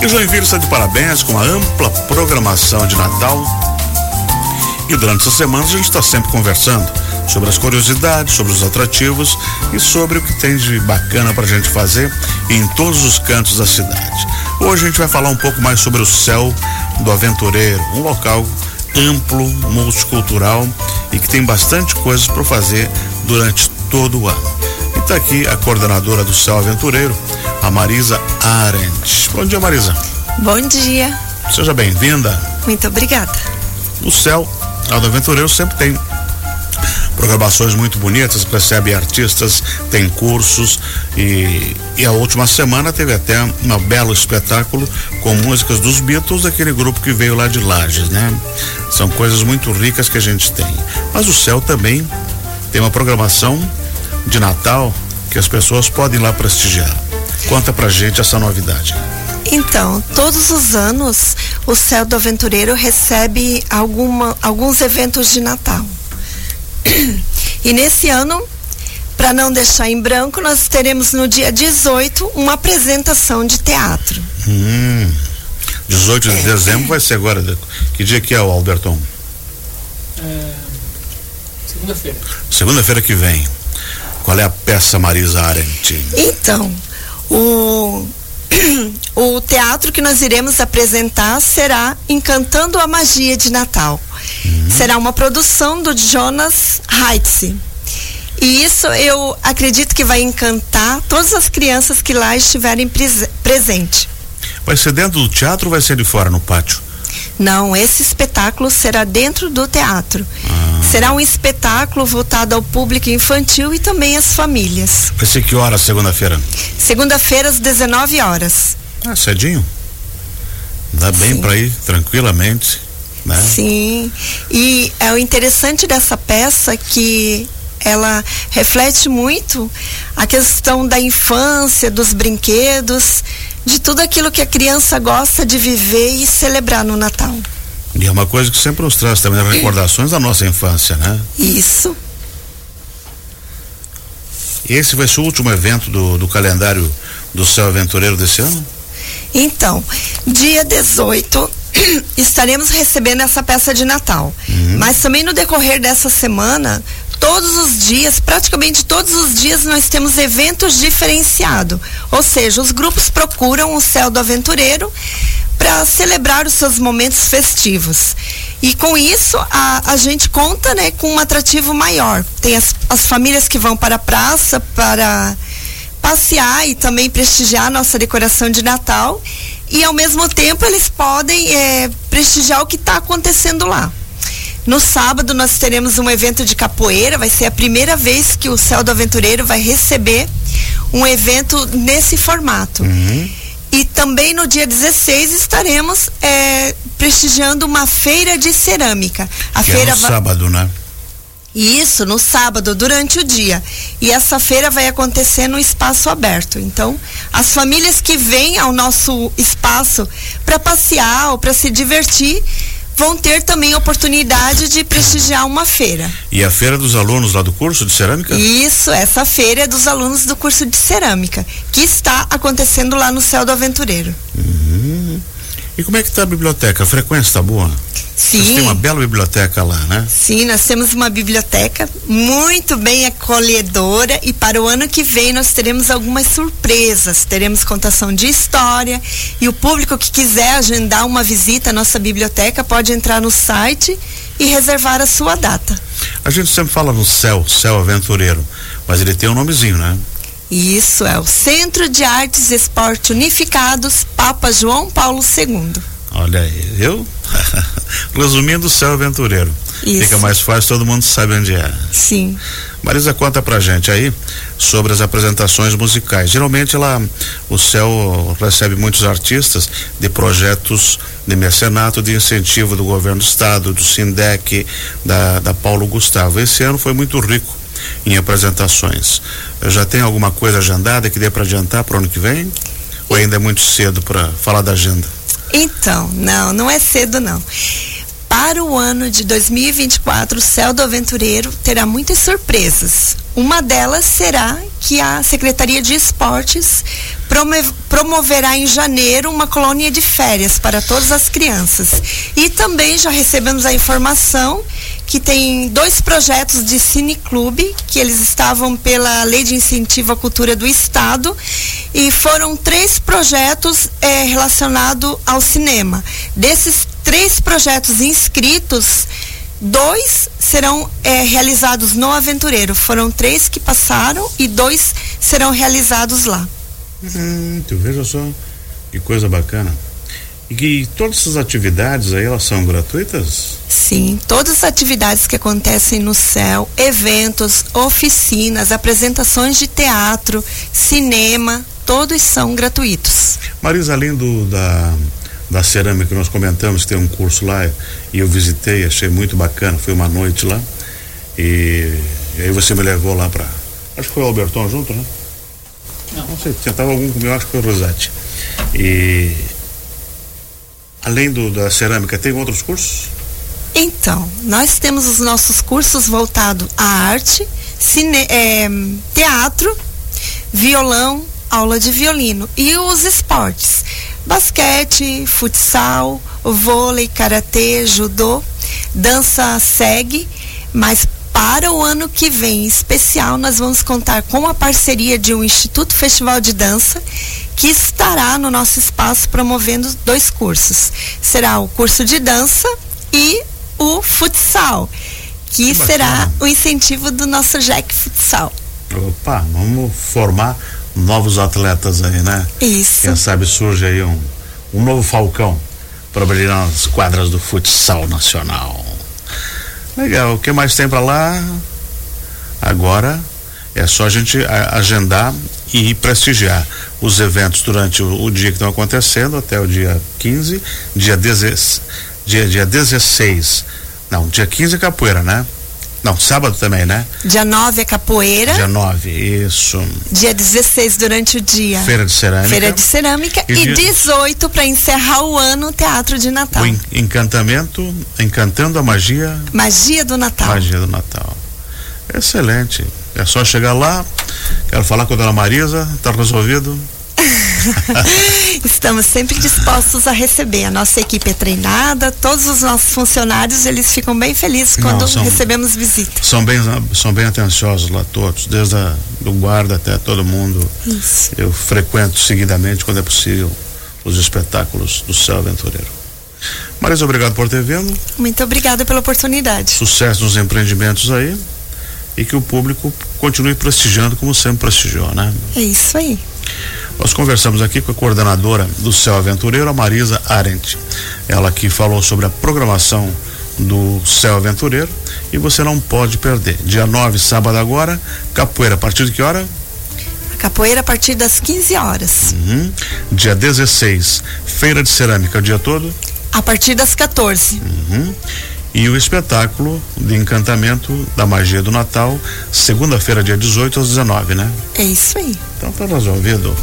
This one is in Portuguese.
E Joinville está de parabéns com a ampla programação de Natal. E durante essa semana a gente está sempre conversando sobre as curiosidades, sobre os atrativos e sobre o que tem de bacana para a gente fazer em todos os cantos da cidade. Hoje a gente vai falar um pouco mais sobre o céu do Aventureiro, um local amplo, multicultural e que tem bastante coisas para fazer durante todo o ano. E está aqui a coordenadora do Céu Aventureiro, a Marisa Arendt. Bom dia, Marisa. Bom dia. Seja bem-vinda. Muito obrigada. O Céu do Aventureiro sempre tem programações muito bonitas, recebe artistas, tem cursos e, e, a última semana teve até um belo espetáculo com músicas dos Beatles, aquele grupo que veio lá de Lages, né? São coisas muito ricas que a gente tem. Mas o céu também tem uma programação de Natal que as pessoas podem lá prestigiar. Conta pra gente essa novidade. Então, todos os anos o Céu do Aventureiro recebe alguma, alguns eventos de Natal. E nesse ano, para não deixar em branco, nós teremos no dia 18 uma apresentação de teatro. Hum, 18 de dezembro vai ser agora. Que dia que é o Alberton? É, Segunda-feira. Segunda-feira que vem. Qual é a peça Marisa Arendt? Então, o o teatro que nós iremos apresentar será Encantando a Magia de Natal. Uhum. Será uma produção do Jonas Heitz. E isso eu acredito que vai encantar todas as crianças que lá estiverem presente. Vai ser dentro do teatro ou vai ser de fora no pátio? Não, esse espetáculo será dentro do teatro. Ah. Será um espetáculo voltado ao público infantil e também às famílias. Vai ser que hora segunda-feira? Segunda-feira às 19 horas. Ah, cedinho. Dá bem para ir tranquilamente, né? Sim. E é o interessante dessa peça que ela reflete muito a questão da infância, dos brinquedos, de tudo aquilo que a criança gosta de viver e celebrar no Natal. E é uma coisa que sempre nos traz também recordações da nossa infância, né? Isso. Esse vai ser o último evento do, do calendário do Céu Aventureiro desse ano? Então, dia 18 estaremos recebendo essa peça de Natal. Uhum. Mas também no decorrer dessa semana, todos os dias, praticamente todos os dias, nós temos eventos diferenciados. Ou seja, os grupos procuram o céu do aventureiro para celebrar os seus momentos festivos. E com isso, a, a gente conta né, com um atrativo maior. Tem as, as famílias que vão para a praça para passear e também prestigiar a nossa decoração de Natal. E ao mesmo tempo eles podem é, prestigiar o que está acontecendo lá. No sábado nós teremos um evento de capoeira, vai ser a primeira vez que o Céu do Aventureiro vai receber um evento nesse formato. Uhum. E também no dia 16 estaremos é, prestigiando uma feira de cerâmica. A que feira é no sábado, né? Isso, no sábado, durante o dia. E essa feira vai acontecer no espaço aberto. Então, as famílias que vêm ao nosso espaço para passear ou para se divertir vão ter também a oportunidade de prestigiar uma feira. E a feira dos alunos lá do curso de cerâmica? Isso, essa feira é dos alunos do curso de cerâmica, que está acontecendo lá no Céu do Aventureiro. Uhum. E como é que está a biblioteca? A frequência está boa? Sim. Vocês têm uma bela biblioteca lá, né? Sim, nós temos uma biblioteca muito bem acolhedora e para o ano que vem nós teremos algumas surpresas. Teremos contação de história e o público que quiser agendar uma visita à nossa biblioteca pode entrar no site e reservar a sua data. A gente sempre fala no céu, céu aventureiro, mas ele tem um nomezinho, né? Isso é o Centro de Artes e Esporte Unificados Papa João Paulo II. Olha aí, viu? Resumindo, o céu aventureiro. Isso. Fica mais fácil, todo mundo sabe onde é. Sim. Marisa, conta pra gente aí sobre as apresentações musicais. Geralmente lá o céu recebe muitos artistas de projetos de mecenato, de incentivo do governo do estado, do Sindec, da, da Paulo Gustavo. Esse ano foi muito rico em apresentações. Já tem alguma coisa agendada que dê para adiantar para o ano que vem? Ou ainda é muito cedo para falar da agenda? Então, não, não é cedo não. Para o ano de 2024, o Céu do Aventureiro terá muitas surpresas. Uma delas será que a Secretaria de Esportes promoverá em janeiro uma colônia de férias para todas as crianças. E também já recebemos a informação que tem dois projetos de cineclube que eles estavam pela Lei de Incentivo à Cultura do Estado e foram três projetos é, relacionados ao cinema. Desses três projetos inscritos, dois serão é, realizados no Aventureiro. Foram três que passaram e dois serão realizados lá. Hum, tu veja só que coisa bacana. E que todas essas atividades aí, elas são gratuitas? Sim, todas as atividades que acontecem no céu, eventos, oficinas, apresentações de teatro, cinema, todos são gratuitos. Marisa, além do, da, da cerâmica que nós comentamos, que tem um curso lá e eu visitei, achei muito bacana, foi uma noite lá. E, e aí você me levou lá para. Acho que foi o Alberton junto, né? Não. Não sei, tentava algum comigo, acho que foi o Rosati. E Além do, da cerâmica, tem outros cursos? Então, nós temos os nossos cursos voltados à arte, cine, é, teatro, violão, aula de violino e os esportes. Basquete, futsal, vôlei, karatê, judô, dança segue, mas para o ano que vem, em especial, nós vamos contar com a parceria de um Instituto Festival de Dança que estará no nosso espaço promovendo dois cursos. Será o curso de dança e o futsal, que, que será o incentivo do nosso Jack Futsal. Opa, vamos formar novos atletas aí, né? Isso. Quem sabe surge aí um, um novo falcão para brilhar nas quadras do futsal nacional. Legal, o que mais tem para lá? Agora é só a gente agendar e prestigiar os eventos durante o, o, dia que estão acontecendo até o dia 15, dia, deze, dia, dia 16. Não, dia 15 é capoeira, né? Não, sábado também, né? Dia 9 é capoeira. Dia 9, isso. Dia 16 durante o dia. Feira de cerâmica. Feira de cerâmica. E, e dia... 18 para encerrar o ano, Teatro de Natal. O encantamento, encantando a magia. Magia do Natal. Magia do Natal. Excelente. É só chegar lá. Quero falar com a dona Marisa, está resolvido. Estamos sempre dispostos a receber. A nossa equipe é treinada, todos os nossos funcionários eles ficam bem felizes quando Não, são, recebemos visita. São bem, são bem atenciosos lá todos, desde a, do guarda até todo mundo. Isso. Eu frequento seguidamente quando é possível os espetáculos do Céu Aventureiro. Marisa, obrigado por ter vindo. Muito obrigada pela oportunidade. Sucesso nos empreendimentos aí e que o público continue prestigiando como sempre prestigiou, né? É isso aí. Nós conversamos aqui com a coordenadora do Céu Aventureiro, a Marisa Arendt. Ela que falou sobre a programação do Céu Aventureiro e você não pode perder. Dia 9, sábado agora, capoeira a partir de que hora? A capoeira a partir das 15 horas. Uhum. Dia 16, feira de cerâmica o dia todo? A partir das 14. Uhum e o espetáculo de encantamento da magia do Natal, segunda-feira, dia 18 às 19, né? É isso aí. Então tá resolvido.